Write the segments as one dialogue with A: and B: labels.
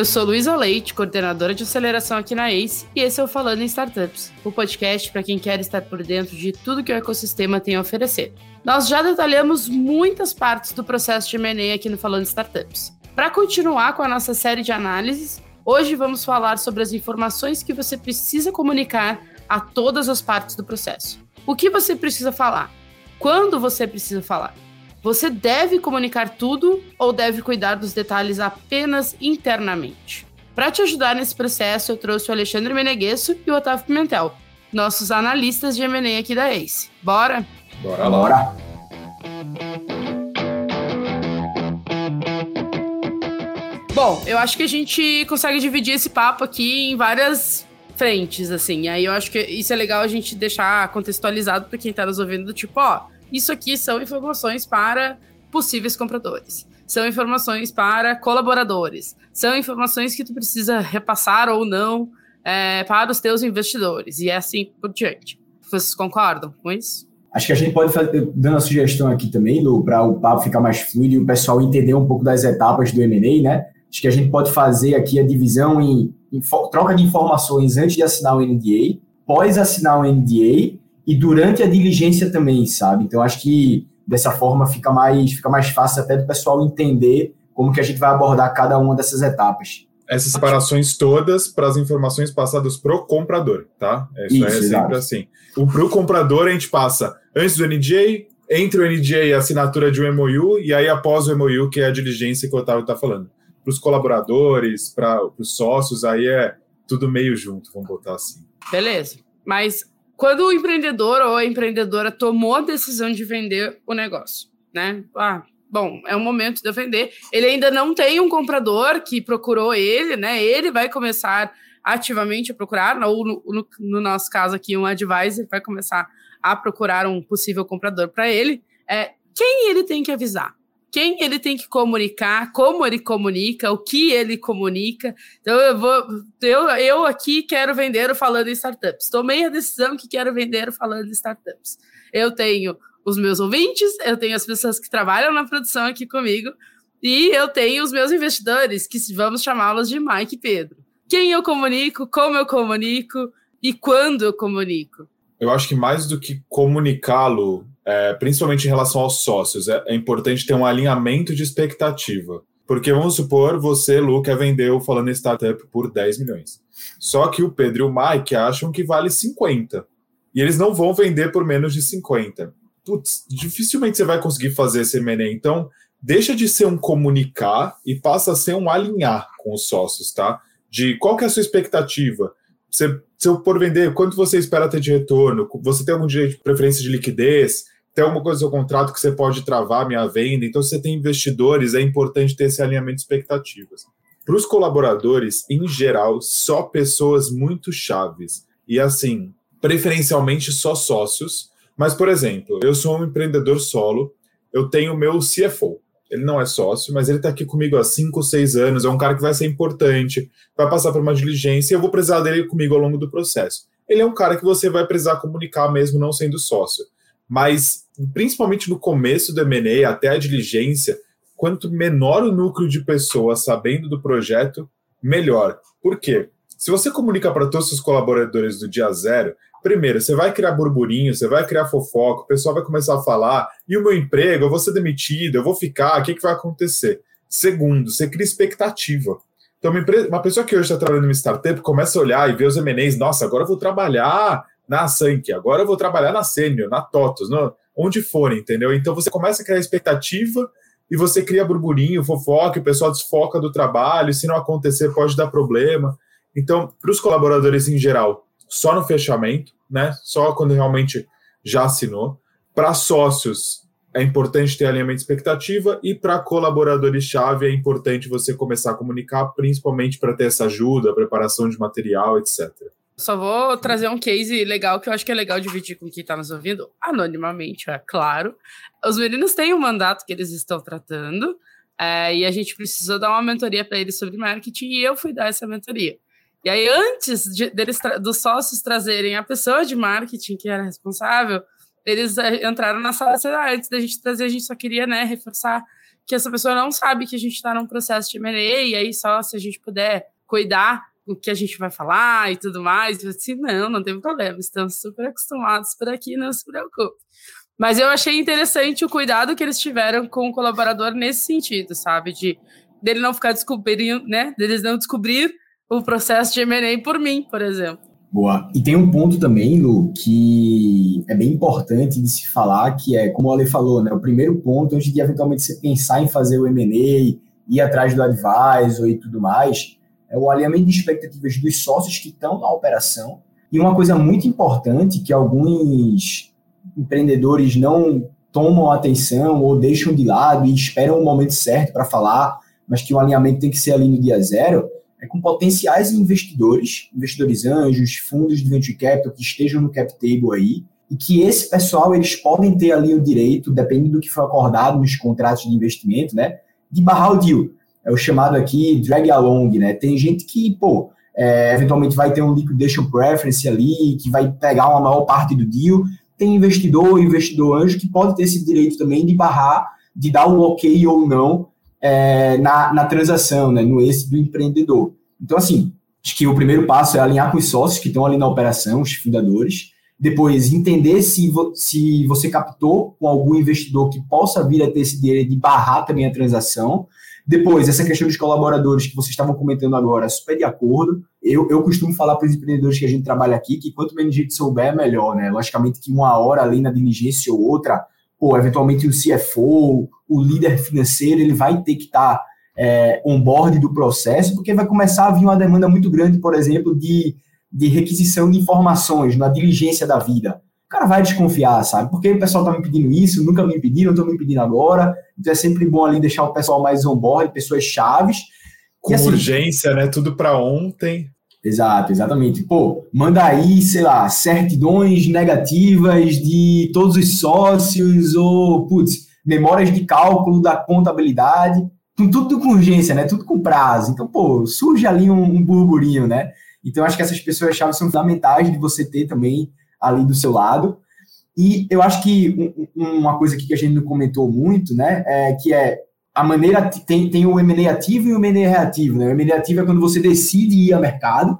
A: Eu sou Luísa Leite, coordenadora de aceleração aqui na ACE, e esse é o Falando em Startups, o podcast para quem quer estar por dentro de tudo que o ecossistema tem a oferecer. Nós já detalhamos muitas partes do processo de M&A aqui no Falando em Startups. Para continuar com a nossa série de análises, hoje vamos falar sobre as informações que você precisa comunicar a todas as partes do processo. O que você precisa falar? Quando você precisa falar? Você deve comunicar tudo ou deve cuidar dos detalhes apenas internamente? Para te ajudar nesse processo, eu trouxe o Alexandre Meneguesso e o Otávio Pimentel, nossos analistas de M&A aqui da ACE. Bora?
B: Bora lá. Bora.
A: Bom, eu acho que a gente consegue dividir esse papo aqui em várias frentes, assim. E aí eu acho que isso é legal a gente deixar contextualizado para quem está nos ouvindo, tipo, ó, isso aqui são informações para possíveis compradores. São informações para colaboradores. São informações que tu precisa repassar ou não é, para os teus investidores. E é assim por diante. Vocês concordam com isso?
B: Acho que a gente pode fazer, dando a sugestão aqui também, para o papo ficar mais fluido e o pessoal entender um pouco das etapas do M&A, né? Acho que a gente pode fazer aqui a divisão em, em troca de informações antes de assinar o NDA, pós assinar o NDA e durante a diligência também, sabe? Então acho que dessa forma fica mais, fica mais fácil até do pessoal entender como que a gente vai abordar cada uma dessas etapas.
C: Essas separações todas para as informações passadas pro comprador, tá? Isso, Isso é sempre exato. assim. O pro comprador a gente passa antes do NDA, entre o NDA e a assinatura de um MOU, e aí após o MOU, que é a diligência que o Otávio está falando. Para os colaboradores, para os sócios, aí é tudo meio junto, vamos botar assim.
A: Beleza. Mas quando o empreendedor ou a empreendedora tomou a decisão de vender o negócio, né? Ah, bom, é o momento de eu vender. Ele ainda não tem um comprador que procurou ele, né? Ele vai começar ativamente a procurar, ou no, no, no nosso caso aqui, um advisor vai começar a procurar um possível comprador para ele. É, quem ele tem que avisar? Quem ele tem que comunicar, como ele comunica, o que ele comunica. Então eu vou, eu, eu aqui quero vender falando em startups. Tomei a decisão que quero vender falando em startups. Eu tenho os meus ouvintes, eu tenho as pessoas que trabalham na produção aqui comigo e eu tenho os meus investidores, que vamos chamá-los de Mike e Pedro. Quem eu comunico, como eu comunico e quando eu comunico.
C: Eu acho que mais do que comunicá-lo é, principalmente em relação aos sócios, é, é, importante ter um alinhamento de expectativa. Porque vamos supor, você, Lu, quer vender o Falando Startup por 10 milhões. Só que o Pedro e o Mike acham que vale 50. E eles não vão vender por menos de 50. Putz, dificilmente você vai conseguir fazer esse M&A. Então, deixa de ser um comunicar e passa a ser um alinhar com os sócios, tá? De qual que é a sua expectativa? Você, se eu por vender, quanto você espera ter de retorno? Você tem algum direito de preferência de liquidez? tem alguma coisa no seu contrato que você pode travar a minha venda. Então, se você tem investidores, é importante ter esse alinhamento de expectativas. Para os colaboradores, em geral, só pessoas muito chaves. E assim, preferencialmente só sócios. Mas, por exemplo, eu sou um empreendedor solo, eu tenho meu CFO. Ele não é sócio, mas ele está aqui comigo há 5, 6 anos. É um cara que vai ser importante, vai passar por uma diligência e eu vou precisar dele comigo ao longo do processo. Ele é um cara que você vai precisar comunicar mesmo não sendo sócio mas principalmente no começo do M&A, até a diligência, quanto menor o núcleo de pessoas sabendo do projeto, melhor. Por quê? Se você comunica para todos os colaboradores do dia zero, primeiro, você vai criar burburinho, você vai criar fofoca, o pessoal vai começar a falar, e o meu emprego, eu vou ser demitido, eu vou ficar, o que, que vai acontecer? Segundo, você cria expectativa. Então, uma, empresa, uma pessoa que hoje está trabalhando em startup começa a olhar e ver os M&As, nossa, agora eu vou trabalhar na Sank, agora eu vou trabalhar na Sênior, na TOTOS, no, onde for, entendeu? Então você começa a criar expectativa e você cria burburinho, fofoca, o pessoal desfoca do trabalho, se não acontecer pode dar problema. Então, para os colaboradores em geral, só no fechamento, né? Só quando realmente já assinou. Para sócios, é importante ter alinhamento de expectativa e para colaboradores-chave é importante você começar a comunicar, principalmente para ter essa ajuda, preparação de material, etc.
A: Só vou trazer um case legal que eu acho que é legal dividir com quem está nos ouvindo, anonimamente, é claro. Os meninos têm um mandato que eles estão tratando, é, e a gente precisou dar uma mentoria para eles sobre marketing, e eu fui dar essa mentoria. E aí, antes de, deles dos sócios trazerem a pessoa de marketing que era responsável, eles é, entraram na sala ah, antes da gente trazer, a gente só queria né, reforçar que essa pessoa não sabe que a gente está num processo de M&A, e aí só se a gente puder cuidar o que a gente vai falar e tudo mais, eu disse, não, não tem problema, estamos super acostumados por aqui, não se preocupe. Mas eu achei interessante o cuidado que eles tiveram com o colaborador nesse sentido, sabe? De dele não ficar descobrindo, né? Deles não descobrir o processo de M&A por mim, por exemplo.
B: Boa. E tem um ponto também, Lu, que é bem importante de se falar, que é, como o Ale falou, né? O primeiro ponto, antes de eventualmente você pensar em fazer o M&A, ir atrás do advisor e tudo mais, é o alinhamento de expectativas dos sócios que estão na operação. E uma coisa muito importante que alguns empreendedores não tomam atenção ou deixam de lado e esperam o momento certo para falar, mas que o alinhamento tem que ser ali no dia zero, é com potenciais investidores, investidores anjos, fundos de venture capital que estejam no cap table aí, e que esse pessoal eles podem ter ali o direito, dependendo do que foi acordado nos contratos de investimento, né, de barrar o deal. É o chamado aqui drag along, né? Tem gente que, pô, é, eventualmente vai ter um liquidation preference ali, que vai pegar uma maior parte do deal. Tem investidor, investidor anjo, que pode ter esse direito também de barrar, de dar um ok ou não é, na, na transação, né, no êxito do empreendedor. Então, assim, acho que o primeiro passo é alinhar com os sócios que estão ali na operação, os fundadores. Depois, entender se, vo, se você captou com algum investidor que possa vir a ter esse direito de barrar também a transação. Depois, essa questão dos colaboradores que vocês estavam comentando agora, super de acordo. Eu, eu costumo falar para os empreendedores que a gente trabalha aqui que quanto menos gente souber, melhor, né? Logicamente que uma hora ali na diligência ou outra, ou eventualmente o CFO, o líder financeiro, ele vai ter que estar é, on-board do processo, porque vai começar a vir uma demanda muito grande, por exemplo, de, de requisição de informações na diligência da vida. O cara vai desconfiar, sabe? Porque o pessoal está me pedindo isso, nunca me pediram, estão me pedindo agora. Então é sempre bom ali deixar o pessoal mais on-board, pessoas chaves.
C: Com assim, urgência, né? Tudo para ontem.
B: Exato, exatamente. Pô, manda aí, sei lá, certidões negativas de todos os sócios ou, putz, memórias de cálculo da contabilidade, com tudo com urgência, né? Tudo com prazo. Então, pô, surge ali um, um burburinho, né? Então, acho que essas pessoas-chave são fundamentais de você ter também ali do seu lado. E eu acho que uma coisa que a gente não comentou muito, né, é que é a maneira tem, tem o M&A ativo e o M&A reativo, né? O M&A ativo é quando você decide ir ao mercado,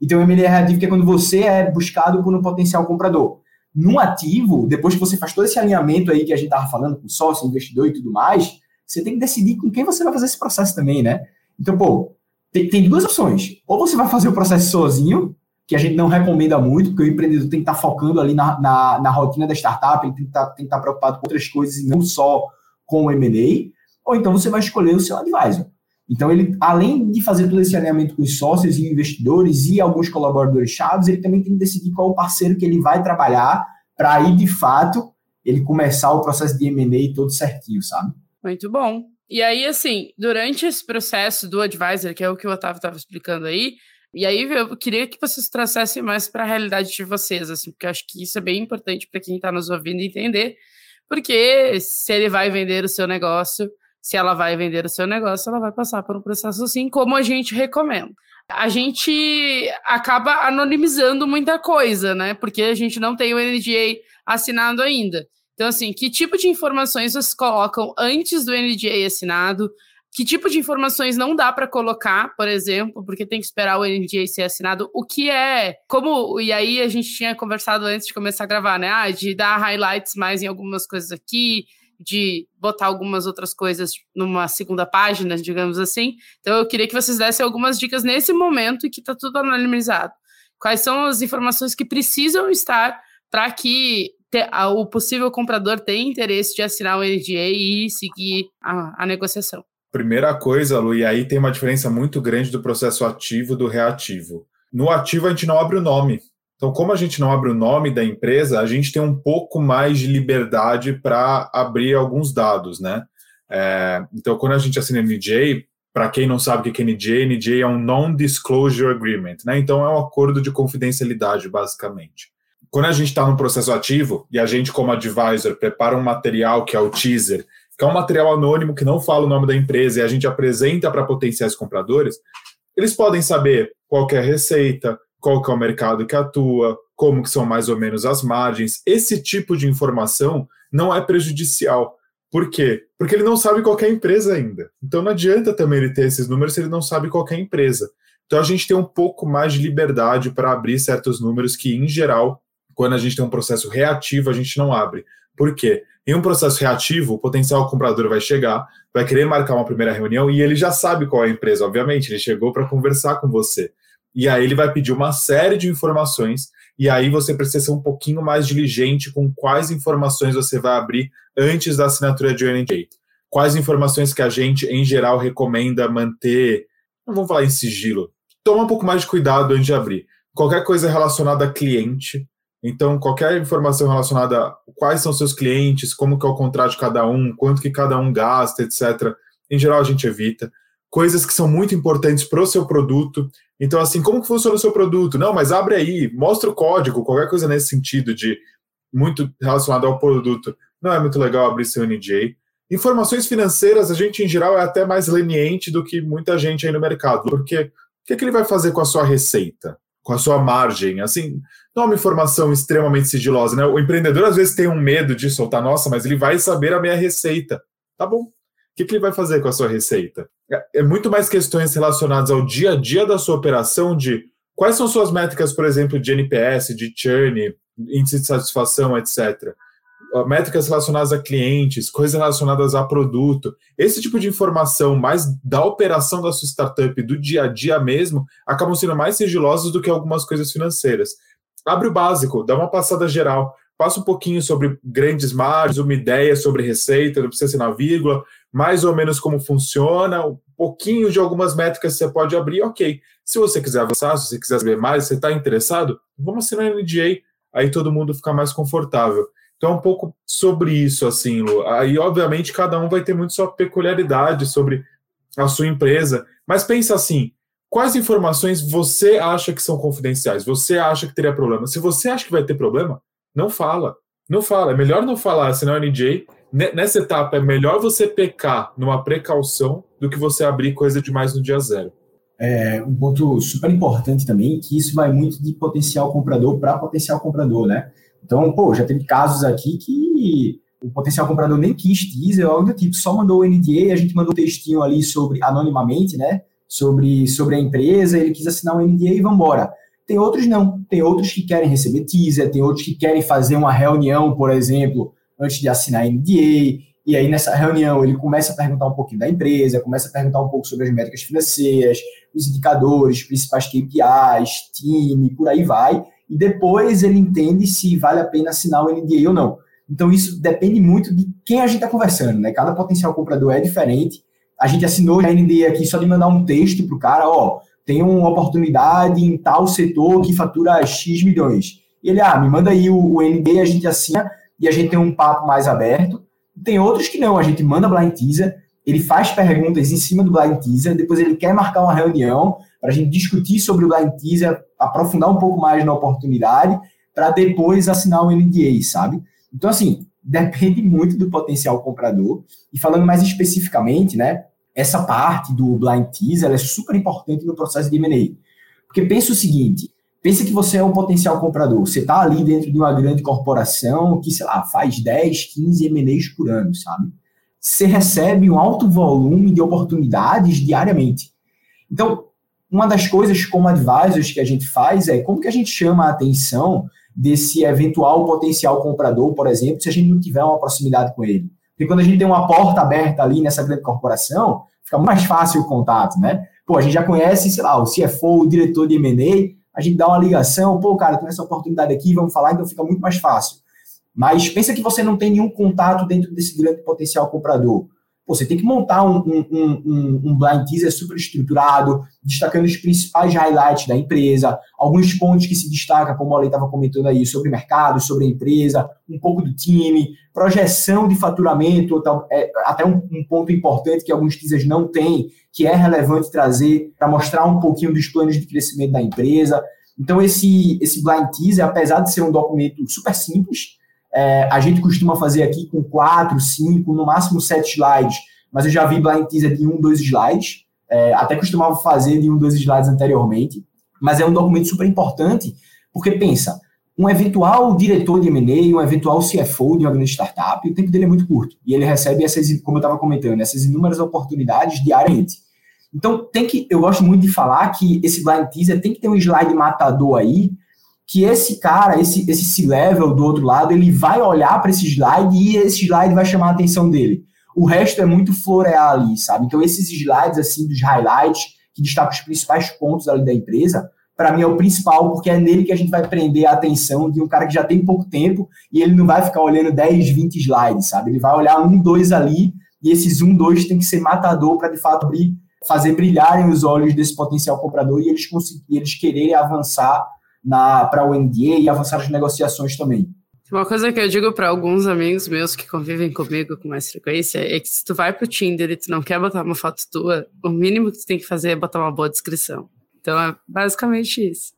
B: e tem o M&A reativo que é quando você é buscado por um potencial comprador. No ativo, depois que você faz todo esse alinhamento aí que a gente estava falando com sócio, investidor e tudo mais, você tem que decidir com quem você vai fazer esse processo também, né? Então, pô, tem, tem duas opções. Ou você vai fazer o processo sozinho, que a gente não recomenda muito, porque o empreendedor tem que estar tá focando ali na, na, na rotina da startup, ele tem que, tá, estar tá preocupado com outras coisas e não só com o M&A ou então você vai escolher o seu advisor. Então, ele, além de fazer todo esse alinhamento com os sócios e investidores e alguns colaboradores chaves, ele também tem que decidir qual o parceiro que ele vai trabalhar para aí, de fato, ele começar o processo de M&A todo certinho, sabe?
A: Muito bom. E aí, assim, durante esse processo do advisor, que é o que o Otávio estava explicando aí, e aí eu queria que vocês trouxessem mais para a realidade de vocês, assim, porque eu acho que isso é bem importante para quem está nos ouvindo entender, porque se ele vai vender o seu negócio, se ela vai vender o seu negócio, ela vai passar por um processo assim, como a gente recomenda. A gente acaba anonimizando muita coisa, né? Porque a gente não tem o NDA assinado ainda. Então, assim, que tipo de informações vocês colocam antes do NDA assinado? Que tipo de informações não dá para colocar, por exemplo, porque tem que esperar o NDA ser assinado? O que é, como, e aí a gente tinha conversado antes de começar a gravar, né? Ah, de dar highlights mais em algumas coisas aqui, de botar algumas outras coisas numa segunda página, digamos assim. Então eu queria que vocês dessem algumas dicas nesse momento e que está tudo anonimizado. Quais são as informações que precisam estar para que o possível comprador tenha interesse de assinar o NDA e seguir a, a negociação?
C: Primeira coisa, Lu, e aí tem uma diferença muito grande do processo ativo do reativo. No ativo, a gente não abre o nome. Então, como a gente não abre o nome da empresa, a gente tem um pouco mais de liberdade para abrir alguns dados, né? É, então, quando a gente assina NDA, para quem não sabe o que é NDA, NDA é um Non-Disclosure Agreement, né? Então, é um acordo de confidencialidade, basicamente. Quando a gente está no processo ativo e a gente, como advisor, prepara um material que é o teaser, que é um material anônimo que não fala o nome da empresa e a gente apresenta para potenciais compradores, eles podem saber qual é a receita, qual que é o mercado que atua, como que são mais ou menos as margens. Esse tipo de informação não é prejudicial. Por quê? Porque ele não sabe qual é a empresa ainda. Então não adianta também ele ter esses números se ele não sabe qual é a empresa. Então a gente tem um pouco mais de liberdade para abrir certos números que, em geral, quando a gente tem um processo reativo, a gente não abre. Por quê? Em um processo reativo, o potencial comprador vai chegar, vai querer marcar uma primeira reunião e ele já sabe qual é a empresa, obviamente, ele chegou para conversar com você. E aí ele vai pedir uma série de informações e aí você precisa ser um pouquinho mais diligente com quais informações você vai abrir antes da assinatura de ONJ. Quais informações que a gente, em geral, recomenda manter, não vamos falar em sigilo, toma um pouco mais de cuidado antes de abrir. Qualquer coisa relacionada a cliente, então qualquer informação relacionada a quais são seus clientes, como que é o contrato de cada um, quanto que cada um gasta, etc. Em geral a gente evita coisas que são muito importantes para o seu produto. Então, assim, como que funciona o seu produto? Não, mas abre aí, mostra o código, qualquer coisa nesse sentido de muito relacionado ao produto. Não é muito legal abrir seu NJ. Informações financeiras, a gente em geral é até mais leniente do que muita gente aí no mercado, porque o que, é que ele vai fazer com a sua receita, com a sua margem? Assim, não é uma informação extremamente sigilosa, né? O empreendedor às vezes tem um medo de soltar, nossa, mas ele vai saber a minha receita. Tá bom, que, que ele vai fazer com a sua receita? É, é muito mais questões relacionadas ao dia a dia da sua operação, de quais são suas métricas, por exemplo, de NPS, de churn, índice de satisfação, etc. Métricas relacionadas a clientes, coisas relacionadas a produto. Esse tipo de informação, mais da operação da sua startup, do dia a dia mesmo, acabam sendo mais sigilosos do que algumas coisas financeiras. Abre o básico, dá uma passada geral passa um pouquinho sobre grandes margens, uma ideia sobre receita, não precisa ser na vírgula, mais ou menos como funciona, um pouquinho de algumas métricas você pode abrir, ok. Se você quiser avançar, se você quiser saber mais, você está interessado, vamos assinar o NDA, aí todo mundo fica mais confortável. Então, é um pouco sobre isso, assim, Lu. Aí, obviamente, cada um vai ter muito sua peculiaridade sobre a sua empresa, mas pensa assim, quais informações você acha que são confidenciais? Você acha que teria problema? Se você acha que vai ter problema, não fala. Não fala. É melhor não falar, senão o NJ nessa etapa é melhor você pecar numa precaução do que você abrir coisa demais no dia zero.
B: É um ponto super importante também, que isso vai muito de potencial comprador para potencial comprador, né? Então, pô, já teve casos aqui que o potencial comprador nem quis teaser, algo do tipo, só mandou o NDA, a gente mandou um textinho ali sobre, anonimamente, né? Sobre, sobre a empresa, ele quis assinar o NDA e vambora. Tem outros não, tem outros que querem receber teaser, tem outros que querem fazer uma reunião, por exemplo, antes de assinar NDA, e aí nessa reunião ele começa a perguntar um pouquinho da empresa, começa a perguntar um pouco sobre as métricas financeiras, os indicadores, principais KPIs, time, por aí vai, e depois ele entende se vale a pena assinar o NDA ou não. Então isso depende muito de quem a gente está conversando, né? Cada potencial comprador é diferente. A gente assinou a NDA aqui só de mandar um texto para o cara, ó, tem uma oportunidade em tal setor que fatura X milhões. E ele, ah, me manda aí o, o NDA, a gente assina, e a gente tem um papo mais aberto. Tem outros que não, a gente manda blind teaser, ele faz perguntas em cima do blind teaser, depois ele quer marcar uma reunião para a gente discutir sobre o blind teaser, aprofundar um pouco mais na oportunidade, para depois assinar o NDA, sabe? Então, assim, depende muito do potencial comprador. E falando mais especificamente, né, essa parte do blind teaser é super importante no processo de M&A. Porque pensa o seguinte, Pensa que você é um potencial comprador. Você está ali dentro de uma grande corporação que, sei lá, faz 10, 15 M&As por ano, sabe? Você recebe um alto volume de oportunidades diariamente. Então, uma das coisas como advisors que a gente faz é como que a gente chama a atenção desse eventual potencial comprador, por exemplo, se a gente não tiver uma proximidade com ele. Porque quando a gente tem uma porta aberta ali nessa grande corporação, fica mais fácil o contato, né? Pô, a gente já conhece, sei lá, o CFO, o diretor de M&A, a gente dá uma ligação, pô, cara, tem essa oportunidade aqui, vamos falar, então fica muito mais fácil. Mas pensa que você não tem nenhum contato dentro desse grande potencial comprador. Pô, você tem que montar um, um, um, um blind teaser super estruturado, destacando os principais highlights da empresa, alguns pontos que se destacam, como a Lei estava comentando aí, sobre mercado, sobre a empresa, um pouco do time, projeção de faturamento, é, até um, um ponto importante que alguns teasers não têm, que é relevante trazer para mostrar um pouquinho dos planos de crescimento da empresa. Então, esse, esse blind teaser, apesar de ser um documento super simples, é, a gente costuma fazer aqui com quatro, cinco, no máximo sete slides, mas eu já vi blind teaser de um, dois slides, é, até costumava fazer de um, dois slides anteriormente, mas é um documento super importante, porque pensa, um eventual diretor de M&A, um eventual CFO de uma grande startup, o tempo dele é muito curto. E ele recebe essas, como eu estava comentando, essas inúmeras oportunidades diariamente. Então, tem que, eu gosto muito de falar que esse blind teaser tem que ter um slide matador aí, que esse cara, esse, esse C-level do outro lado, ele vai olhar para esse slide e esse slide vai chamar a atenção dele. O resto é muito florear ali, sabe? Então, esses slides, assim, dos highlights, que destacam os principais pontos ali da empresa, para mim é o principal, porque é nele que a gente vai prender a atenção de um cara que já tem pouco tempo e ele não vai ficar olhando 10, 20 slides, sabe? Ele vai olhar um, dois ali e esses um, dois tem que ser matador para de fato abrir, fazer brilharem os olhos desse potencial comprador e eles conseguirem, eles quererem avançar para o NDA e avançar as negociações também.
A: Uma coisa que eu digo para alguns amigos meus que convivem comigo com mais frequência é que se tu vai pro Tinder e tu não quer botar uma foto tua, o mínimo que tu tem que fazer é botar uma boa descrição. Então é basicamente isso.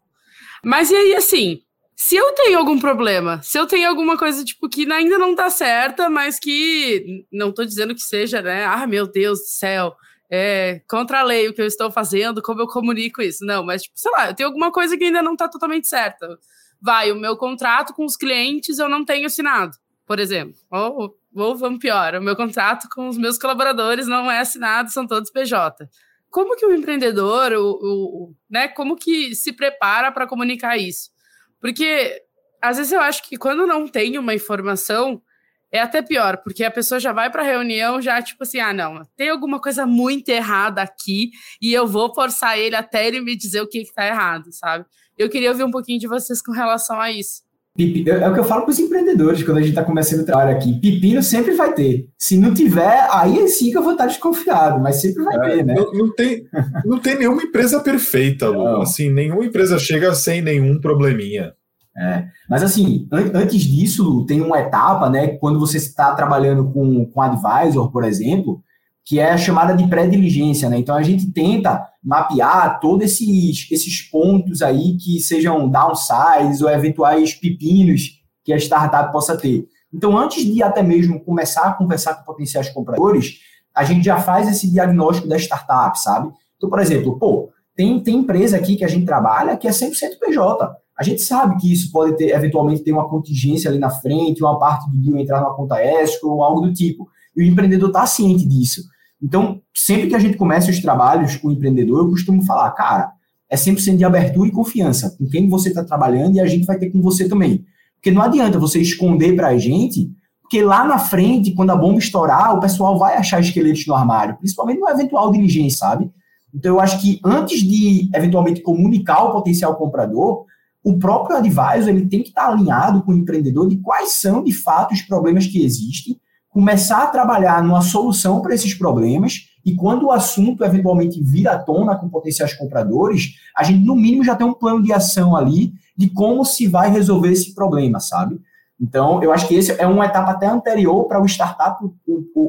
A: Mas e aí, assim, se eu tenho algum problema, se eu tenho alguma coisa, tipo, que ainda não tá certa, mas que não tô dizendo que seja, né? Ah, meu Deus do céu, é contra a lei o que eu estou fazendo, como eu comunico isso. Não, mas, tipo, sei lá, eu tenho alguma coisa que ainda não tá totalmente certa. Vai, o meu contrato com os clientes eu não tenho assinado, por exemplo. Ou, ou vamos pior, o meu contrato com os meus colaboradores não é assinado, são todos PJ como que o empreendedor, o, o né, como que se prepara para comunicar isso? Porque às vezes eu acho que quando não tem uma informação, é até pior, porque a pessoa já vai para a reunião já tipo assim, ah, não, tem alguma coisa muito errada aqui e eu vou forçar ele até ele me dizer o que está errado, sabe? Eu queria ouvir um pouquinho de vocês com relação a isso.
B: É o que eu falo para os empreendedores quando a gente está começando o trabalho aqui. Pepino sempre vai ter. Se não tiver, aí sim que eu vou estar desconfiado, mas sempre vai é, ter, né?
C: Não, não, tem, não tem nenhuma empresa perfeita, Lu. Assim, nenhuma empresa chega sem nenhum probleminha.
B: É, mas assim, an antes disso, tem uma etapa, né? Quando você está trabalhando com, com advisor, por exemplo, que é a chamada de pré-diligência, né? Então a gente tenta mapear todos esses, esses pontos aí que sejam downsides ou eventuais pepinos que a startup possa ter. Então, antes de até mesmo começar a conversar com potenciais compradores, a gente já faz esse diagnóstico da startup, sabe? Então, por exemplo, pô, tem, tem empresa aqui que a gente trabalha que é 100% PJ. A gente sabe que isso pode ter, eventualmente, ter uma contingência ali na frente, uma parte do deal entrar numa conta escrow ou algo do tipo. E o empreendedor está ciente disso. Então, sempre que a gente começa os trabalhos com o empreendedor, eu costumo falar, cara, é 100% de abertura e confiança com quem você está trabalhando e a gente vai ter com você também. Porque não adianta você esconder para a gente, porque lá na frente, quando a bomba estourar, o pessoal vai achar esqueletos no armário, principalmente no eventual diligência, sabe? Então, eu acho que antes de, eventualmente, comunicar o potencial comprador, o próprio advisor ele tem que estar alinhado com o empreendedor de quais são, de fato, os problemas que existem começar a trabalhar numa solução para esses problemas e quando o assunto eventualmente vir à tona com potenciais compradores, a gente no mínimo já tem um plano de ação ali de como se vai resolver esse problema, sabe? Então, eu acho que esse é uma etapa até anterior para o startup,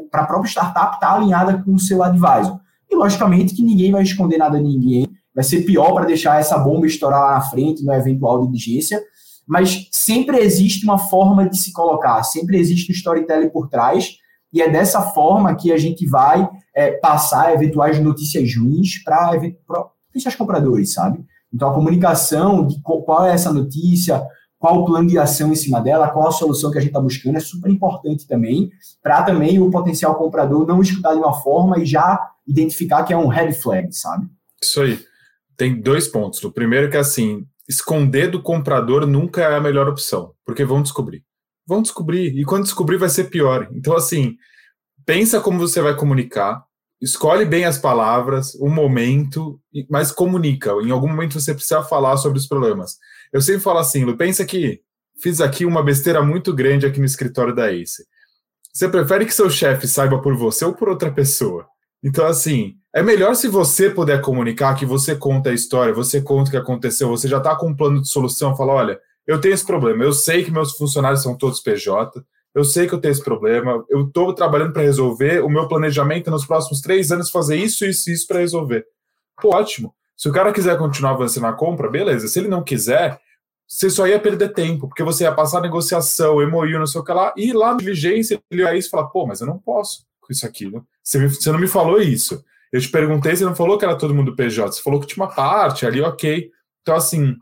B: para a própria startup estar alinhada com o seu advisor. E logicamente que ninguém vai esconder nada de ninguém, vai ser pior para deixar essa bomba estourar lá na frente no eventual diligência, mas sempre existe uma forma de se colocar, sempre existe um storytelling por trás, e é dessa forma que a gente vai é, passar eventuais notícias ruins para os compradores, sabe? Então, a comunicação de qual é essa notícia, qual o plano de ação em cima dela, qual a solução que a gente está buscando, é super importante também, para também o potencial comprador não escutar de uma forma e já identificar que é um red flag, sabe?
C: Isso aí. Tem dois pontos. O primeiro é que, assim, esconder do comprador nunca é a melhor opção, porque vão descobrir. Vão descobrir, e quando descobrir vai ser pior. Então, assim, pensa como você vai comunicar, escolhe bem as palavras, o momento, mas comunica. Em algum momento você precisa falar sobre os problemas. Eu sempre falo assim, Lu, pensa que fiz aqui uma besteira muito grande aqui no escritório da Ace. Você prefere que seu chefe saiba por você ou por outra pessoa? Então, assim, é melhor se você puder comunicar, que você conta a história, você conta o que aconteceu, você já está com um plano de solução, fala, olha, eu tenho esse problema, eu sei que meus funcionários são todos PJ, eu sei que eu tenho esse problema, eu estou trabalhando para resolver, o meu planejamento é nos próximos três anos fazer isso, isso e isso para resolver. Pô, ótimo. Se o cara quiser continuar avançando na compra, beleza. Se ele não quiser, você só ia perder tempo, porque você ia passar negociação, MOU, não sei o que lá, e lá na diligência ele ia isso e falar, pô, mas eu não posso com isso aqui. Né? Você, me, você não me falou isso. Eu te perguntei, você não falou que era todo mundo PJ, você falou que tinha uma parte ali, ok. Então, assim,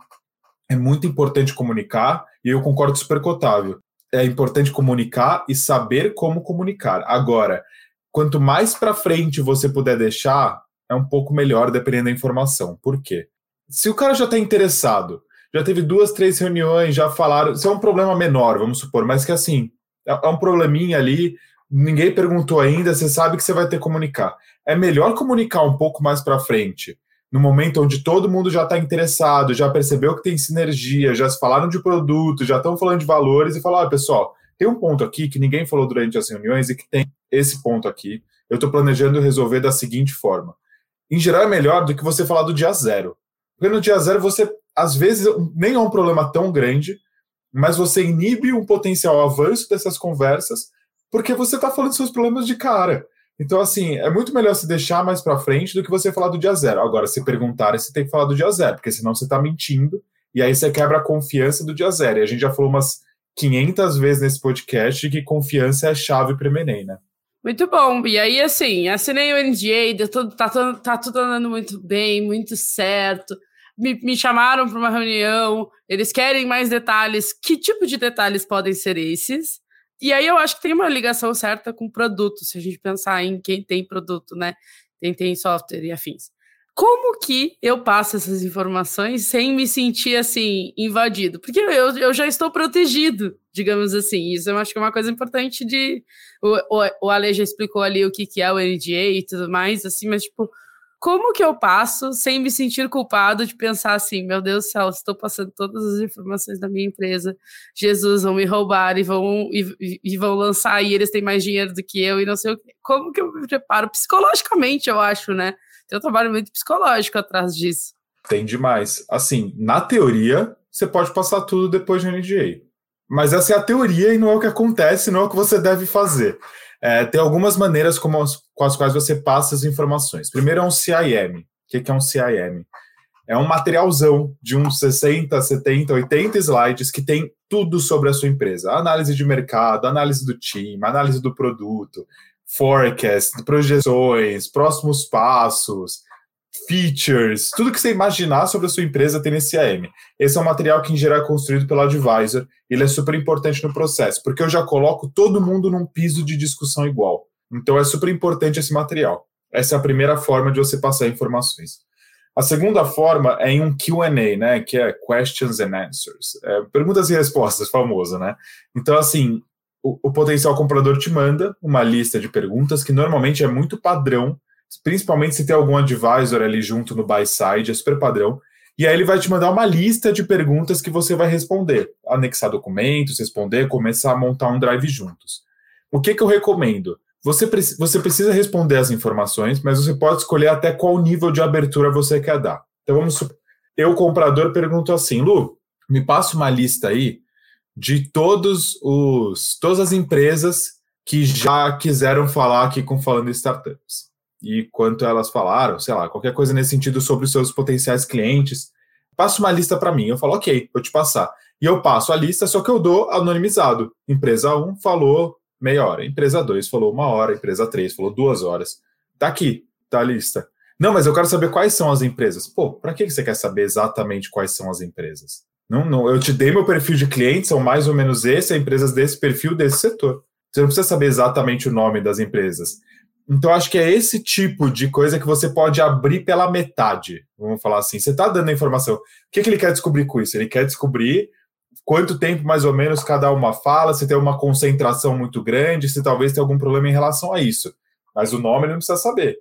C: é muito importante comunicar, e eu concordo super Otávio. É importante comunicar e saber como comunicar. Agora, quanto mais para frente você puder deixar, é um pouco melhor dependendo da informação. Por quê? Se o cara já está interessado, já teve duas, três reuniões, já falaram. Se é um problema menor, vamos supor, mas que assim, é, é um probleminha ali, ninguém perguntou ainda, você sabe que você vai ter que comunicar. É melhor comunicar um pouco mais para frente, no momento onde todo mundo já está interessado, já percebeu que tem sinergia, já se falaram de produto, já estão falando de valores e falar, ah, pessoal, tem um ponto aqui que ninguém falou durante as reuniões e que tem esse ponto aqui. Eu estou planejando resolver da seguinte forma. Em geral, é melhor do que você falar do dia zero. Porque no dia zero você às vezes nem é um problema tão grande, mas você inibe um potencial avanço dessas conversas porque você está falando seus problemas de cara. Então, assim, é muito melhor se deixar mais para frente do que você falar do dia zero. Agora, se perguntarem, você tem que falar do dia zero, porque senão você está mentindo e aí você quebra a confiança do dia zero. E a gente já falou umas 500 vezes nesse podcast que confiança é chave para o né?
A: Muito bom. E aí, assim, assinei o NDA, tudo, tá, tá tudo andando muito bem, muito certo me, me chamaram para uma reunião, eles querem mais detalhes. Que tipo de detalhes podem ser esses? E aí eu acho que tem uma ligação certa com produto, se a gente pensar em quem tem produto, né? Quem tem software e afins. Como que eu passo essas informações sem me sentir assim invadido? Porque eu, eu já estou protegido, digamos assim. Isso eu acho que é uma coisa importante de. O, o, o Ale já explicou ali o que, que é o NDA e tudo mais, assim, mas tipo, como que eu passo sem me sentir culpado de pensar assim, meu Deus do céu, estou passando todas as informações da minha empresa, Jesus, vão me roubar e vão, e, e vão lançar e eles têm mais dinheiro do que eu e não sei o que. Como que eu me preparo psicologicamente, eu acho, né? Tem um trabalho muito psicológico atrás disso.
C: Tem demais. Assim, na teoria, você pode passar tudo depois de NDA. Mas essa é a teoria e não é o que acontece, não é o que você deve fazer. É, tem algumas maneiras como com as quais você passa as informações. Primeiro é um CIM. O que é um CIM? É um materialzão de uns 60, 70, 80 slides que tem tudo sobre a sua empresa. Análise de mercado, análise do time, análise do produto, forecast, projeções, próximos passos, features, tudo que você imaginar sobre a sua empresa tem nesse AM. Esse é um material que em geral é construído pelo advisor, ele é super importante no processo, porque eu já coloco todo mundo num piso de discussão igual. Então é super importante esse material. Essa é a primeira forma de você passar informações. A segunda forma é em um Q&A, né, que é questions and answers, é, perguntas e respostas, famoso, né? Então assim, o, o potencial comprador te manda uma lista de perguntas que normalmente é muito padrão principalmente se tem algum advisor ali junto no buy side, é super padrão. E aí ele vai te mandar uma lista de perguntas que você vai responder, anexar documentos, responder, começar a montar um drive juntos. O que, que eu recomendo? Você, você precisa responder as informações, mas você pode escolher até qual nível de abertura você quer dar. Então vamos eu, comprador, pergunto assim, Lu, me passa uma lista aí de todos os todas as empresas que já quiseram falar aqui com falando startups e quanto elas falaram, sei lá, qualquer coisa nesse sentido sobre os seus potenciais clientes. Passa uma lista para mim. Eu falo, ok, vou te passar. E eu passo a lista, só que eu dou anonimizado. Empresa 1 falou meia hora, empresa 2 falou uma hora, empresa 3 falou duas horas. Tá aqui, tá a lista. Não, mas eu quero saber quais são as empresas. Pô, para que você quer saber exatamente quais são as empresas? Não, não, eu te dei meu perfil de clientes, são mais ou menos esse, empresas desse perfil, desse setor. Você não precisa saber exatamente o nome das empresas. Então, acho que é esse tipo de coisa que você pode abrir pela metade. Vamos falar assim. Você está dando a informação. O que, que ele quer descobrir com isso? Ele quer descobrir quanto tempo mais ou menos cada uma fala, se tem uma concentração muito grande, se talvez tem algum problema em relação a isso. Mas o nome ele não precisa saber.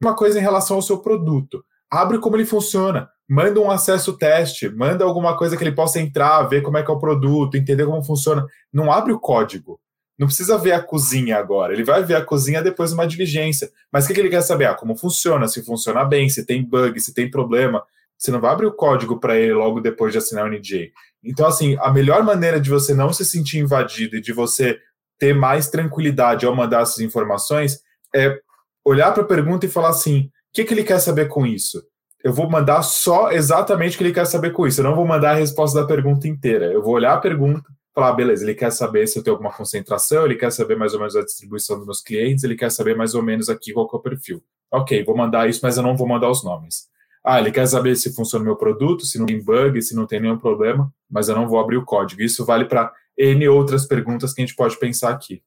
C: Uma coisa em relação ao seu produto. Abre como ele funciona. Manda um acesso teste, manda alguma coisa que ele possa entrar, ver como é que é o produto, entender como funciona. Não abre o código não precisa ver a cozinha agora, ele vai ver a cozinha depois de uma diligência. Mas o que, que ele quer saber? Ah, como funciona, se funciona bem, se tem bug, se tem problema. Você não vai abrir o código para ele logo depois de assinar o NJ. Então, assim, a melhor maneira de você não se sentir invadido e de você ter mais tranquilidade ao mandar essas informações é olhar para a pergunta e falar assim: o que, que ele quer saber com isso? Eu vou mandar só exatamente o que ele quer saber com isso. Eu não vou mandar a resposta da pergunta inteira. Eu vou olhar a pergunta, falar, beleza, ele quer saber se eu tenho alguma concentração, ele quer saber mais ou menos a distribuição dos meus clientes, ele quer saber mais ou menos aqui qual é o perfil. Ok, vou mandar isso, mas eu não vou mandar os nomes. Ah, ele quer saber se funciona o meu produto, se não tem bug, se não tem nenhum problema, mas eu não vou abrir o código. Isso vale para N outras perguntas que a gente pode pensar aqui.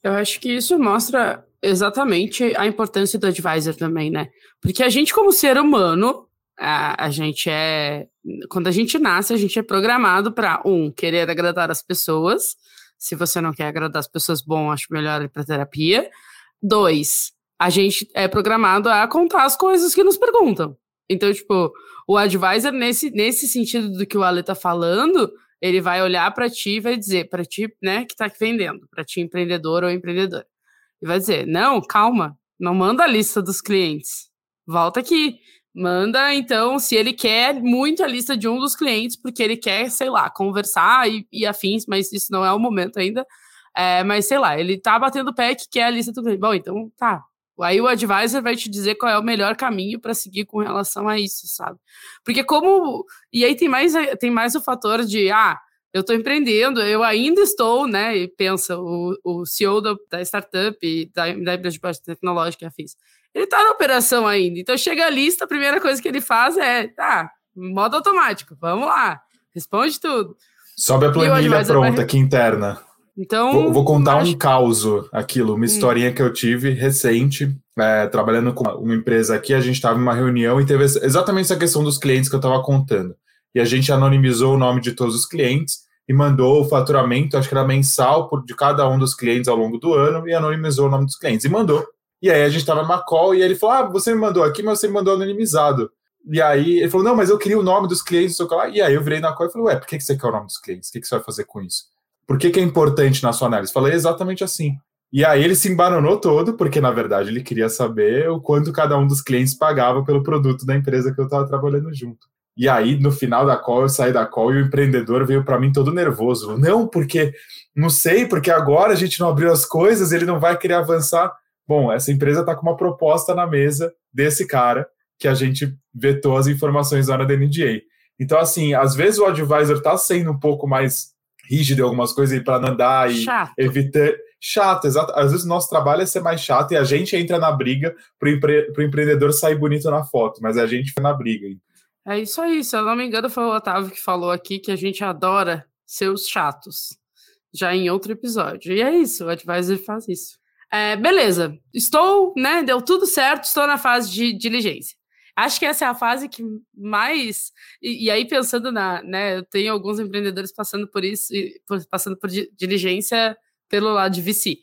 A: Eu acho que isso mostra exatamente a importância do advisor também, né? Porque a gente, como ser humano, a, a gente é. Quando a gente nasce, a gente é programado para, um, querer agradar as pessoas. Se você não quer agradar as pessoas, bom, acho melhor ir para terapia. Dois, a gente é programado a contar as coisas que nos perguntam. Então, tipo, o advisor, nesse, nesse sentido do que o Ale tá falando, ele vai olhar para ti e vai dizer, para ti, né, que tá vendendo, para ti, empreendedor ou empreendedor. E vai dizer: não, calma, não manda a lista dos clientes. Volta aqui. Manda, então, se ele quer muito a lista de um dos clientes, porque ele quer, sei lá, conversar e, e afins, mas isso não é o momento ainda. É, mas sei lá, ele tá batendo pé que quer a lista do cliente. Bom, então tá, Aí o advisor vai te dizer qual é o melhor caminho para seguir com relação a isso, sabe? Porque como e aí tem mais tem mais o fator de ah, eu estou empreendendo, eu ainda estou, né? E pensa o, o CEO da, da startup da, da empresa de tecnológica que fiz, ele está na operação ainda. Então chega a lista, a primeira coisa que ele faz é tá, modo automático, vamos lá, responde tudo.
C: Sobe a planilha pronta vai... aqui interna. Então. Vou, vou contar acho... um caos aquilo, uma hum. historinha que eu tive recente, é, trabalhando com uma empresa aqui. A gente estava em uma reunião e teve exatamente essa questão dos clientes que eu estava contando. E a gente anonimizou o nome de todos os clientes e mandou o faturamento, acho que era mensal, por, de cada um dos clientes ao longo do ano, e anonimizou o nome dos clientes. E mandou. E aí a gente estava numa call e ele falou: Ah, você me mandou aqui, mas você me mandou anonimizado. E aí ele falou: Não, mas eu queria o nome dos clientes. E aí eu virei na call e falei: Ué, por que você quer o nome dos clientes? O que você vai fazer com isso? Por que, que é importante na sua análise? Falei exatamente assim. E aí ele se embananou todo, porque na verdade ele queria saber o quanto cada um dos clientes pagava pelo produto da empresa que eu estava trabalhando junto. E aí, no final da call, eu saí da call e o empreendedor veio para mim todo nervoso. Não, porque não sei, porque agora a gente não abriu as coisas, ele não vai querer avançar. Bom, essa empresa está com uma proposta na mesa desse cara que a gente vetou as informações na hora da NDA. Então, assim, às vezes o advisor está sendo um pouco mais rígido em algumas coisas para não andar e chato. evitar. Chato, exato. Às vezes o nosso trabalho é ser mais chato e a gente entra na briga para o empre... empreendedor sair bonito na foto, mas a gente foi na briga.
A: É isso aí, se eu não me engano, foi o Otávio que falou aqui que a gente adora ser os chatos, já em outro episódio. E é isso, o Advisor faz isso. É, beleza, estou, né? Deu tudo certo, estou na fase de diligência. Acho que essa é a fase que mais. E, e, aí, pensando na. Né, eu tenho alguns empreendedores passando por isso, passando por diligência pelo lado de VC.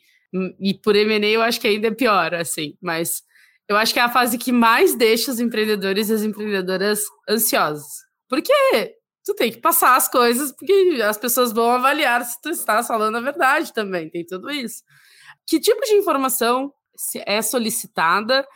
A: E por M&A eu acho que ainda é pior, assim. Mas eu acho que é a fase que mais deixa os empreendedores e as empreendedoras ansiosos. Porque tu tem que passar as coisas, porque as pessoas vão avaliar se tu está falando a verdade também. Tem tudo isso. Que tipo de informação é solicitada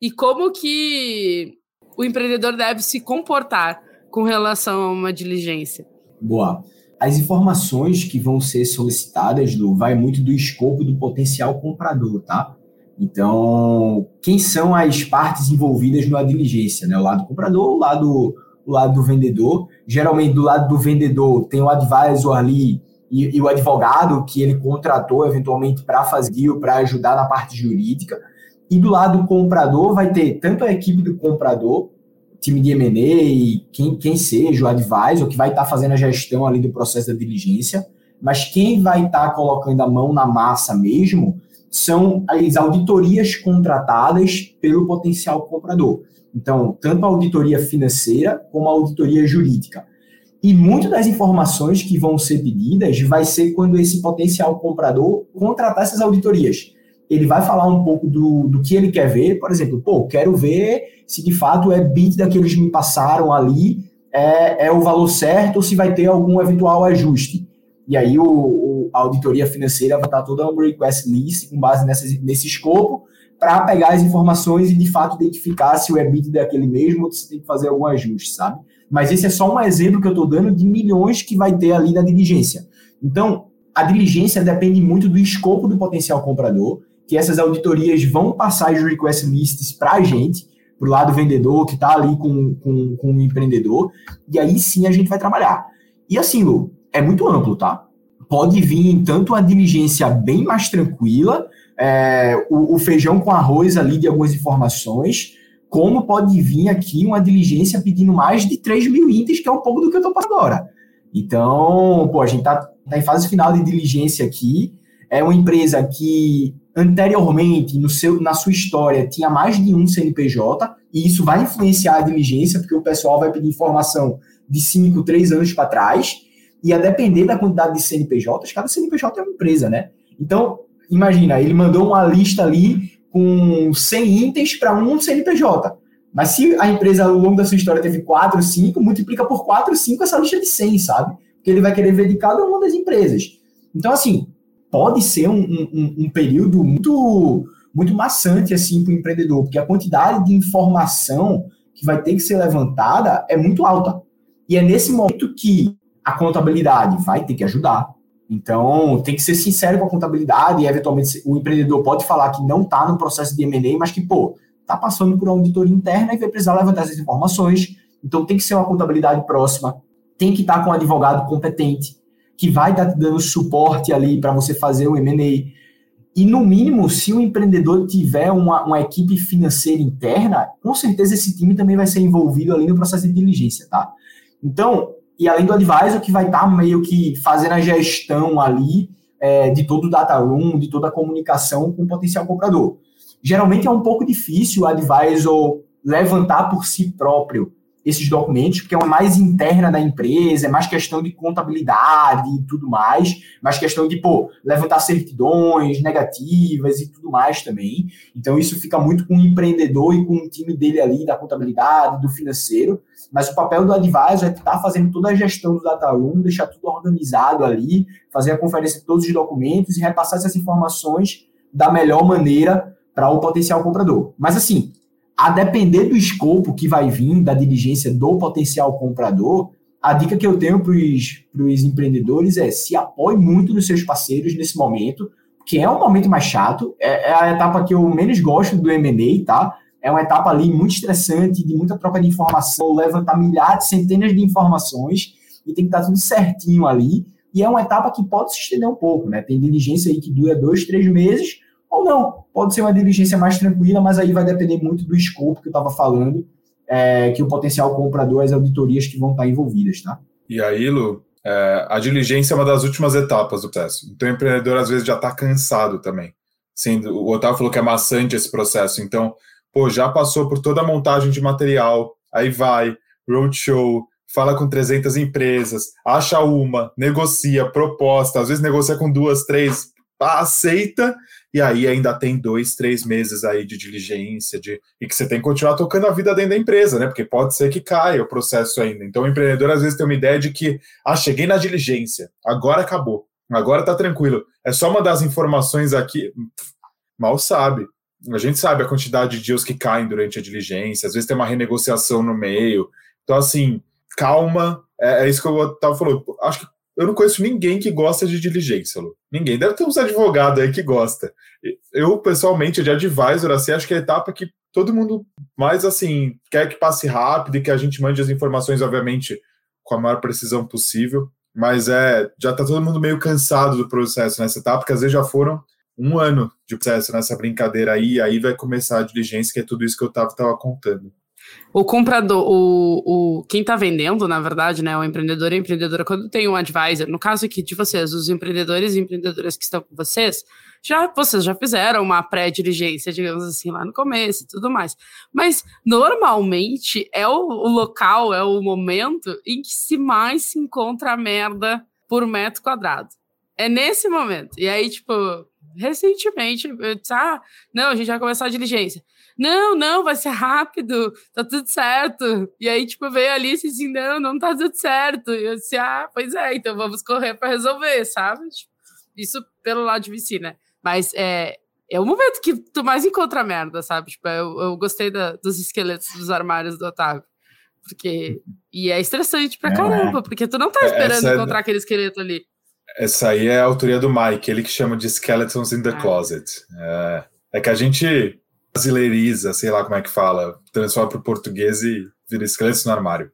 A: e como que o empreendedor deve se comportar com relação a uma diligência?
B: Boa. As informações que vão ser solicitadas, Lu, vai muito do escopo do potencial comprador, tá? Então, quem são as partes envolvidas na diligência? Né? O lado comprador, o lado, o lado do vendedor. Geralmente, do lado do vendedor, tem o advisor ali e, e o advogado que ele contratou eventualmente para fazer deal, para ajudar na parte jurídica. E do lado do comprador vai ter tanto a equipe do comprador, time de M&A, quem, quem seja, o advisor, que vai estar tá fazendo a gestão ali do processo da diligência, mas quem vai estar tá colocando a mão na massa mesmo são as auditorias contratadas pelo potencial comprador. Então, tanto a auditoria financeira como a auditoria jurídica. E muitas das informações que vão ser pedidas vai ser quando esse potencial comprador contratar essas auditorias ele vai falar um pouco do, do que ele quer ver, por exemplo, pô, quero ver se de fato é bit que eles me passaram ali é, é o valor certo ou se vai ter algum eventual ajuste. E aí o, o a auditoria financeira vai estar toda uma request list com base nessa, nesse escopo para pegar as informações e de fato identificar se o é aquele mesmo ou se tem que fazer algum ajuste, sabe? Mas esse é só um exemplo que eu estou dando de milhões que vai ter ali na diligência. Então, a diligência depende muito do escopo do potencial comprador que essas auditorias vão passar as request lists para a gente, para o lado vendedor, que está ali com, com, com o empreendedor, e aí sim a gente vai trabalhar. E assim, Lu, é muito amplo, tá? Pode vir tanto a diligência bem mais tranquila, é, o, o feijão com arroz ali de algumas informações, como pode vir aqui uma diligência pedindo mais de 3 mil itens, que é um pouco do que eu estou passando agora. Então, pô, a gente está tá em fase final de diligência aqui. É uma empresa que anteriormente, no seu, na sua história, tinha mais de um CNPJ, e isso vai influenciar a diligência, porque o pessoal vai pedir informação de 5, 3 anos para trás, e a depender da quantidade de CNPJs, cada CNPJ é uma empresa, né? Então, imagina, ele mandou uma lista ali com 100 itens para um CNPJ. Mas se a empresa ao longo da sua história teve 4, 5, multiplica por 4, 5 essa lista de 100, sabe? Porque ele vai querer ver de cada uma das empresas. Então, assim, pode ser um, um, um período muito, muito maçante assim, para o empreendedor, porque a quantidade de informação que vai ter que ser levantada é muito alta. E é nesse momento que a contabilidade vai ter que ajudar. Então, tem que ser sincero com a contabilidade e, eventualmente, o empreendedor pode falar que não está no processo de M&A, mas que, pô, está passando por uma auditoria interna e vai precisar levantar essas informações. Então, tem que ser uma contabilidade próxima, tem que estar tá com um advogado competente, que vai estar tá dando suporte ali para você fazer o M&A. E, no mínimo, se o empreendedor tiver uma, uma equipe financeira interna, com certeza esse time também vai ser envolvido ali no processo de diligência, tá? Então, e além do advisor que vai estar tá meio que fazendo a gestão ali é, de todo o data room, de toda a comunicação com o potencial comprador. Geralmente é um pouco difícil o advisor levantar por si próprio esses documentos, porque é uma mais interna da empresa, é mais questão de contabilidade e tudo mais, mais questão de, pô, levantar certidões negativas e tudo mais também. Então, isso fica muito com o empreendedor e com o time dele ali, da contabilidade, do financeiro, mas o papel do advisor é estar fazendo toda a gestão do data room, deixar tudo organizado ali, fazer a conferência de todos os documentos e repassar essas informações da melhor maneira para o potencial comprador. Mas, assim, a depender do escopo que vai vir da diligência do potencial comprador, a dica que eu tenho para os empreendedores é se apoie muito nos seus parceiros nesse momento, que é um momento mais chato, é, é a etapa que eu menos gosto do M&A, tá? É uma etapa ali muito estressante, de muita troca de informação, levantar milhares, centenas de informações, e tem que estar tudo certinho ali, e é uma etapa que pode se estender um pouco, né? Tem diligência aí que dura dois, três meses, ou não. Pode ser uma diligência mais tranquila, mas aí vai depender muito do escopo que eu estava falando, é, que o potencial comprador, as auditorias que vão estar envolvidas, tá?
C: E aí, Lu, é, a diligência é uma das últimas etapas do processo. Então, o empreendedor às vezes já está cansado também. Sim, o Otávio falou que é maçante esse processo. Então, pô, já passou por toda a montagem de material, aí vai, roadshow, fala com 300 empresas, acha uma, negocia, proposta, às vezes negocia com duas, três, aceita, e aí ainda tem dois, três meses aí de diligência, de, e que você tem que continuar tocando a vida dentro da empresa, né? Porque pode ser que caia o processo ainda. Então o empreendedor às vezes tem uma ideia de que, ah, cheguei na diligência, agora acabou, agora tá tranquilo. É só mandar as informações aqui, mal sabe. A gente sabe a quantidade de dias que caem durante a diligência, às vezes tem uma renegociação no meio. Então, assim, calma, é, é isso que eu estava falando. Acho que eu não conheço ninguém que gosta de diligência, Lu. Ninguém. Deve ter uns advogados aí que gosta. Eu, pessoalmente, de advisor, assim, acho que é a etapa que todo mundo mais, assim, quer que passe rápido e que a gente mande as informações, obviamente, com a maior precisão possível. Mas é, já tá todo mundo meio cansado do processo nessa etapa, porque às vezes já foram um ano de processo nessa brincadeira aí, aí vai começar a diligência, que é tudo isso que eu tava, tava contando.
A: O comprador, o, o, quem está vendendo, na verdade, né, o empreendedor e a empreendedora, quando tem um advisor, no caso aqui de vocês, os empreendedores e empreendedoras que estão com vocês, já vocês já fizeram uma pré-diligência, digamos assim, lá no começo e tudo mais. Mas normalmente é o, o local, é o momento em que se mais se encontra a merda por metro quadrado. É nesse momento. E aí, tipo, recentemente, eu disse, ah, não, a gente vai começar a diligência. Não, não, vai ser rápido, tá tudo certo. E aí, tipo, veio a Alice assim, não, não tá tudo certo. E eu disse, ah, pois é, então vamos correr para resolver, sabe? Tipo, isso pelo lado de VC, né? Mas é, é o momento que tu mais encontra merda, sabe? Tipo, eu, eu gostei da, dos esqueletos dos armários do Otávio. Porque. E é estressante pra é, caramba, porque tu não tá é, esperando é encontrar aquele esqueleto ali.
C: Essa aí é a autoria do Mike, ele que chama de Skeletons in the ah. Closet. É, é que a gente brasileiriza, sei lá como é que fala, transforma para o português e vira esqueletos no armário.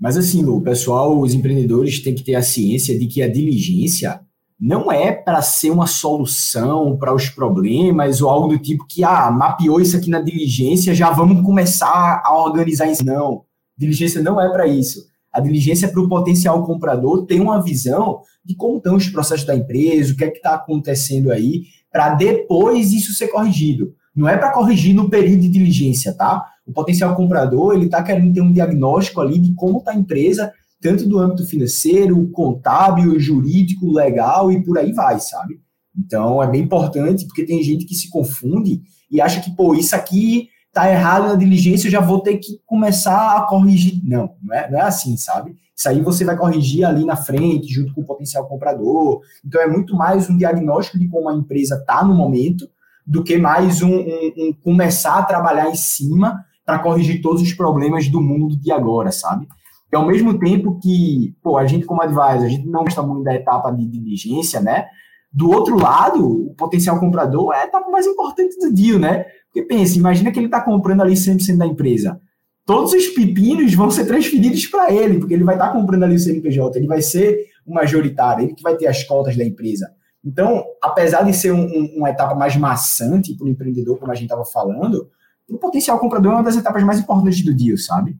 B: Mas assim, Lu, pessoal, os empreendedores têm que ter a ciência de que a diligência não é para ser uma solução para os problemas ou algo do tipo que, ah, mapeou isso aqui na diligência, já vamos começar a organizar isso. Não, diligência não é para isso. A diligência é para o potencial comprador ter uma visão de como estão os processos da empresa, o que é que está acontecendo aí, para depois isso ser corrigido. Não é para corrigir no período de diligência, tá? O potencial comprador, ele está querendo ter um diagnóstico ali de como está a empresa, tanto do âmbito financeiro, contábil, jurídico, legal e por aí vai, sabe? Então é bem importante, porque tem gente que se confunde e acha que, pô, isso aqui tá errado na diligência, eu já vou ter que começar a corrigir. Não, não é, não é assim, sabe? Isso aí você vai corrigir ali na frente, junto com o potencial comprador. Então é muito mais um diagnóstico de como a empresa está no momento, do que mais um, um, um começar a trabalhar em cima para corrigir todos os problemas do mundo de agora, sabe? E ao mesmo tempo que, pô, a gente como advisor, a gente não está muito da etapa de diligência, né? Do outro lado, o potencial comprador é a etapa mais importante do deal, né? Porque pensa, imagina que ele está comprando ali 100% da empresa. Todos os pepinos vão ser transferidos para ele, porque ele vai estar tá comprando ali o CNPJ, ele vai ser o majoritário, ele que vai ter as cotas da empresa. Então, apesar de ser um, um, uma etapa mais maçante para o empreendedor, como a gente estava falando, o potencial comprador é uma das etapas mais importantes do deal, sabe?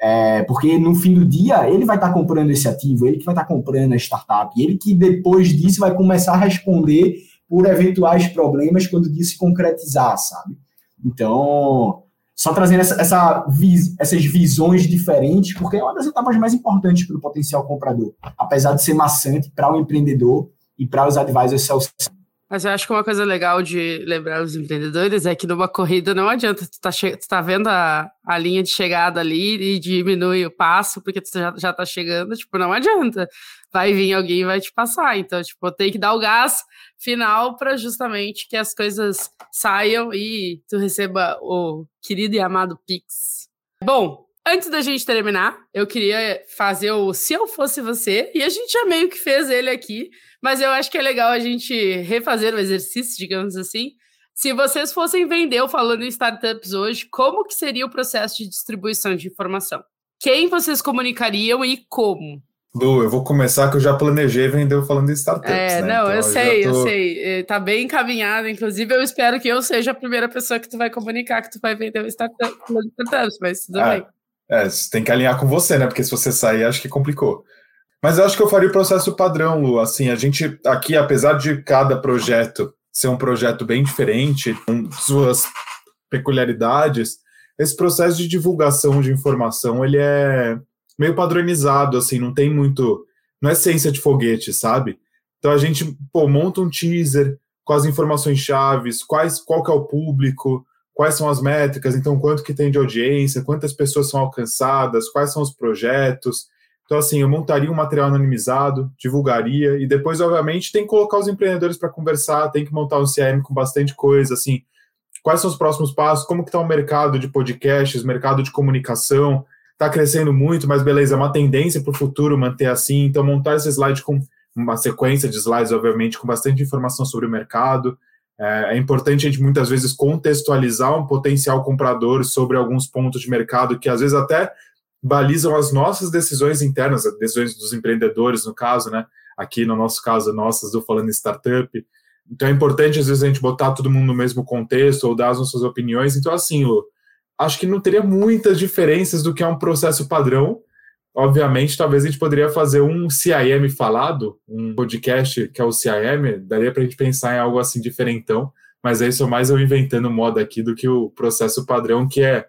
B: É, porque no fim do dia, ele vai estar tá comprando esse ativo, ele que vai estar tá comprando a startup, ele que depois disso vai começar a responder por eventuais problemas quando disso se concretizar, sabe? Então, só trazendo essa, essa essas visões diferentes, porque é uma das etapas mais importantes para o potencial comprador, apesar de ser maçante para o empreendedor e para os advisors
A: mas eu acho que uma coisa legal de lembrar os empreendedores é que numa corrida não adianta tu tá, tu tá vendo a, a linha de chegada ali e diminui o passo porque tu já, já tá chegando, tipo, não adianta. Vai vir alguém e vai te passar. Então, tipo, tem que dar o gás final para justamente que as coisas saiam e tu receba o querido e amado Pix. Bom, Antes da gente terminar, eu queria fazer o Se Eu Fosse Você, e a gente já meio que fez ele aqui, mas eu acho que é legal a gente refazer o exercício, digamos assim. Se vocês fossem vender o Falando em Startups hoje, como que seria o processo de distribuição de informação? Quem vocês comunicariam e como?
C: Lu, eu vou começar que eu já planejei vender Falando em Startups.
A: É,
C: né?
A: não,
C: então,
A: eu, sei, tô... eu sei. É, tá bem encaminhado. Inclusive, eu espero que eu seja a primeira pessoa que tu vai comunicar que tu vai vender o startup, Startups, mas tudo
C: ah,
A: bem.
C: É, tem que alinhar com você, né? Porque se você sair, acho que complicou. Mas eu acho que eu faria o processo padrão, Lu. Assim, a gente aqui, apesar de cada projeto ser um projeto bem diferente, com suas peculiaridades, esse processo de divulgação de informação, ele é meio padronizado, assim, não tem muito... Não é ciência de foguete, sabe? Então a gente, pô, monta um teaser com as informações chaves, quais, qual que é o público, quais são as métricas, então quanto que tem de audiência, quantas pessoas são alcançadas, quais são os projetos. Então, assim, eu montaria um material anonimizado, divulgaria, e depois, obviamente, tem que colocar os empreendedores para conversar, tem que montar um CRM com bastante coisa, assim, quais são os próximos passos, como que está o mercado de podcasts, mercado de comunicação, está crescendo muito, mas beleza, é uma tendência para o futuro manter assim, então montar esse slide com uma sequência de slides, obviamente, com bastante informação sobre o mercado, é, é, importante a gente muitas vezes contextualizar um potencial comprador sobre alguns pontos de mercado que às vezes até balizam as nossas decisões internas, as decisões dos empreendedores, no caso, né? Aqui no nosso caso, nossas do Falando Startup. Então é importante às vezes a gente botar todo mundo no mesmo contexto ou dar as nossas opiniões. Então, assim, Lu, acho que não teria muitas diferenças do que é um processo padrão, Obviamente, talvez a gente poderia fazer um CIM falado, um podcast que é o CIM, daria para a gente pensar em algo assim diferentão, mas aí sou mais eu inventando moda aqui do que o processo padrão, que é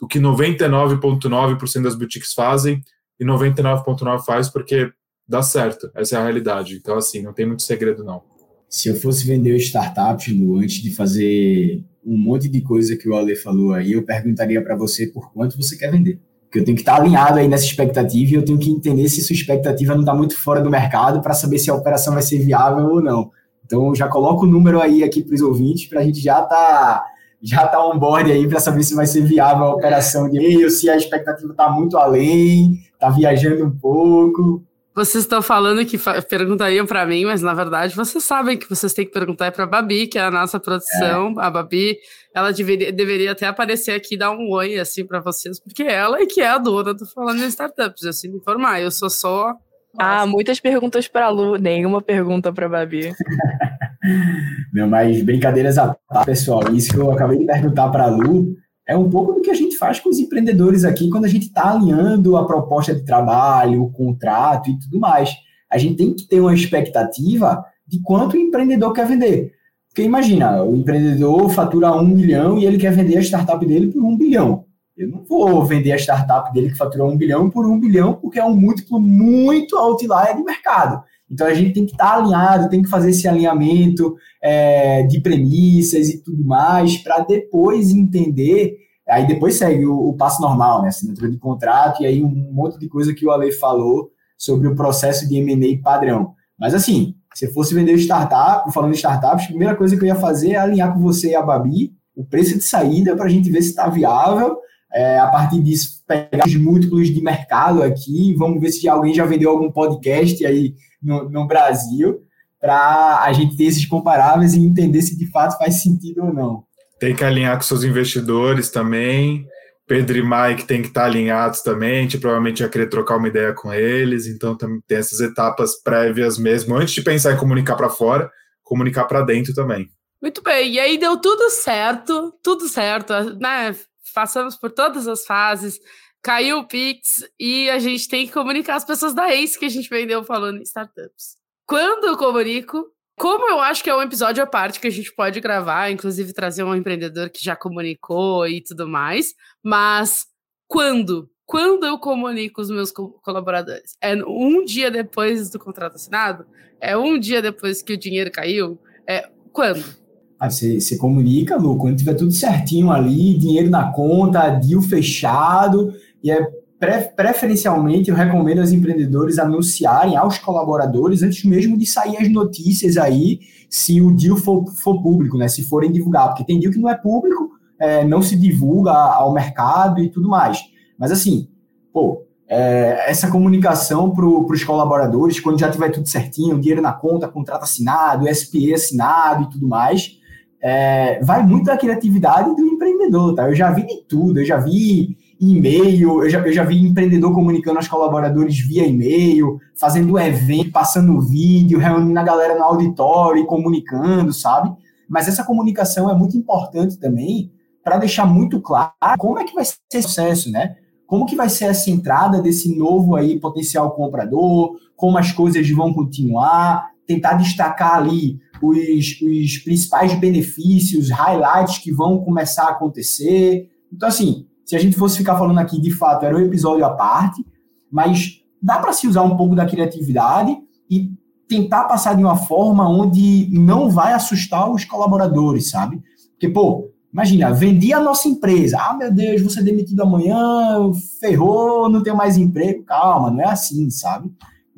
C: o que 99,9% das boutiques fazem e 99,9% faz porque dá certo, essa é a realidade. Então, assim, não tem muito segredo, não.
B: Se eu fosse vender startups, Lu, antes de fazer um monte de coisa que o Ale falou aí, eu perguntaria para você por quanto você quer vender. Porque eu tenho que estar alinhado aí nessa expectativa e eu tenho que entender se sua expectativa não está muito fora do mercado para saber se a operação vai ser viável ou não. Então, já coloco o número aí aqui para os ouvintes, para a gente já tá já tá on board aí para saber se vai ser viável a operação de e-mail, se a expectativa está muito além, está viajando um pouco.
A: Vocês estão falando que perguntariam para mim, mas na verdade vocês sabem que vocês têm que perguntar para a Babi, que é a nossa produção. É. A Babi, ela deveria, deveria até aparecer aqui e dar um oi assim para vocês, porque ela é que é a dona do Falando em Startups, assim, me informar. Eu sou só
D: Ah, muitas perguntas para Lu, nenhuma pergunta para Babi.
B: Não, mas brincadeiras à parte, pessoal. Isso que eu acabei de perguntar para a Lu é um pouco do que a gente faz com os empreendedores aqui quando a gente está alinhando a proposta de trabalho, o contrato e tudo mais. A gente tem que ter uma expectativa de quanto o empreendedor quer vender. Porque imagina, o empreendedor fatura um milhão e ele quer vender a startup dele por um bilhão. Eu não vou vender a startup dele que faturou um bilhão por um bilhão, porque é um múltiplo muito outlier de mercado. Então a gente tem que estar alinhado, tem que fazer esse alinhamento é, de premissas e tudo mais, para depois entender. Aí depois segue o, o, passo normal, né? Assinatura de contrato, e aí um monte de coisa que o Ale falou sobre o processo de MA padrão. Mas assim, se fosse vender startup, falando de startups, a primeira coisa que eu ia fazer é alinhar com você e a Babi o preço de saída para a gente ver se está viável. É, a partir disso, pegar os múltiplos de mercado aqui, vamos ver se alguém já vendeu algum podcast aí no, no Brasil, para a gente ter esses comparáveis e entender se de fato faz sentido ou não.
C: Tem que alinhar com seus investidores também. Pedro e Mike tem que estar alinhados também, a gente provavelmente vai querer trocar uma ideia com eles, então tem essas etapas prévias mesmo, antes de pensar em comunicar para fora, comunicar para dentro também.
A: Muito bem, e aí deu tudo certo, tudo certo, né? Passamos por todas as fases, caiu o Pix e a gente tem que comunicar as pessoas da Ace que a gente vendeu falando em startups. Quando eu comunico, como eu acho que é um episódio à parte que a gente pode gravar, inclusive trazer um empreendedor que já comunicou e tudo mais, mas quando? Quando eu comunico os meus co colaboradores? É um dia depois do contrato assinado? É um dia depois que o dinheiro caiu? É quando?
B: Ah, você, você comunica, Lu, quando tiver tudo certinho ali, dinheiro na conta, deal fechado, e é pre preferencialmente eu recomendo aos empreendedores anunciarem aos colaboradores antes mesmo de sair as notícias aí, se o deal for, for público, né? Se forem divulgar, porque tem deal que não é público, é, não se divulga ao mercado e tudo mais. Mas assim, pô, é, essa comunicação para os colaboradores, quando já tiver tudo certinho, dinheiro na conta, contrato assinado, SPE assinado e tudo mais, é, vai muito da criatividade do empreendedor, tá? Eu já vi de tudo, eu já vi e-mail, eu já, eu já vi empreendedor comunicando aos colaboradores via e-mail, fazendo evento, passando vídeo, reunindo a galera no auditório e comunicando, sabe? Mas essa comunicação é muito importante também para deixar muito claro como é que vai ser esse processo, né? Como que vai ser essa entrada desse novo aí potencial comprador, como as coisas vão continuar, tentar destacar ali os, os principais benefícios, highlights que vão começar a acontecer. Então, assim, se a gente fosse ficar falando aqui, de fato, era um episódio à parte, mas dá para se usar um pouco da criatividade e tentar passar de uma forma onde não vai assustar os colaboradores, sabe? Porque, pô, imagina, vendi a nossa empresa. Ah, meu Deus, vou ser demitido amanhã, ferrou, não tenho mais emprego. Calma, não é assim, sabe?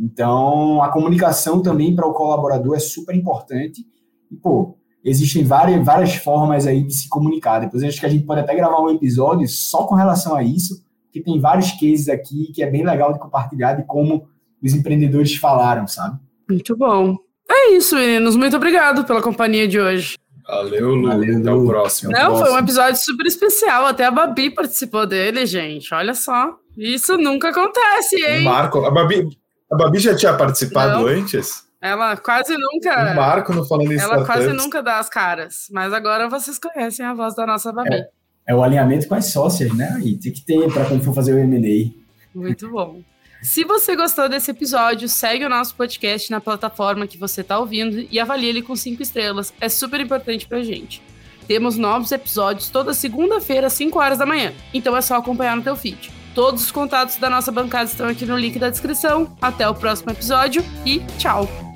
B: Então, a comunicação também para o colaborador é super importante. E, pô, existem várias, várias formas aí de se comunicar. Depois acho que a gente pode até gravar um episódio só com relação a isso, que tem vários cases aqui que é bem legal de compartilhar de como os empreendedores falaram, sabe?
A: Muito bom. É isso, meninos. Muito obrigado pela companhia de hoje.
C: Valeu, Lu. Valeu, Até o próximo.
A: Não,
C: próximo.
A: foi um episódio super especial. Até a Babi participou dele, gente. Olha só. Isso nunca acontece, hein?
C: Marco, a Babi, a Babi já tinha participado Não. antes?
A: Ela quase nunca.
C: O Marco não falando isso.
A: Ela quase nunca dá as caras. Mas agora vocês conhecem a voz da nossa Babi.
B: É, é o alinhamento com as sócias, né? E tem que ter para quando for fazer o MA.
A: Muito bom. Se você gostou desse episódio, segue o nosso podcast na plataforma que você está ouvindo e avalie ele com cinco estrelas. É super importante pra gente. Temos novos episódios toda segunda-feira, às 5 horas da manhã. Então é só acompanhar no teu feed. Todos os contatos da nossa bancada estão aqui no link da descrição. Até o próximo episódio e tchau!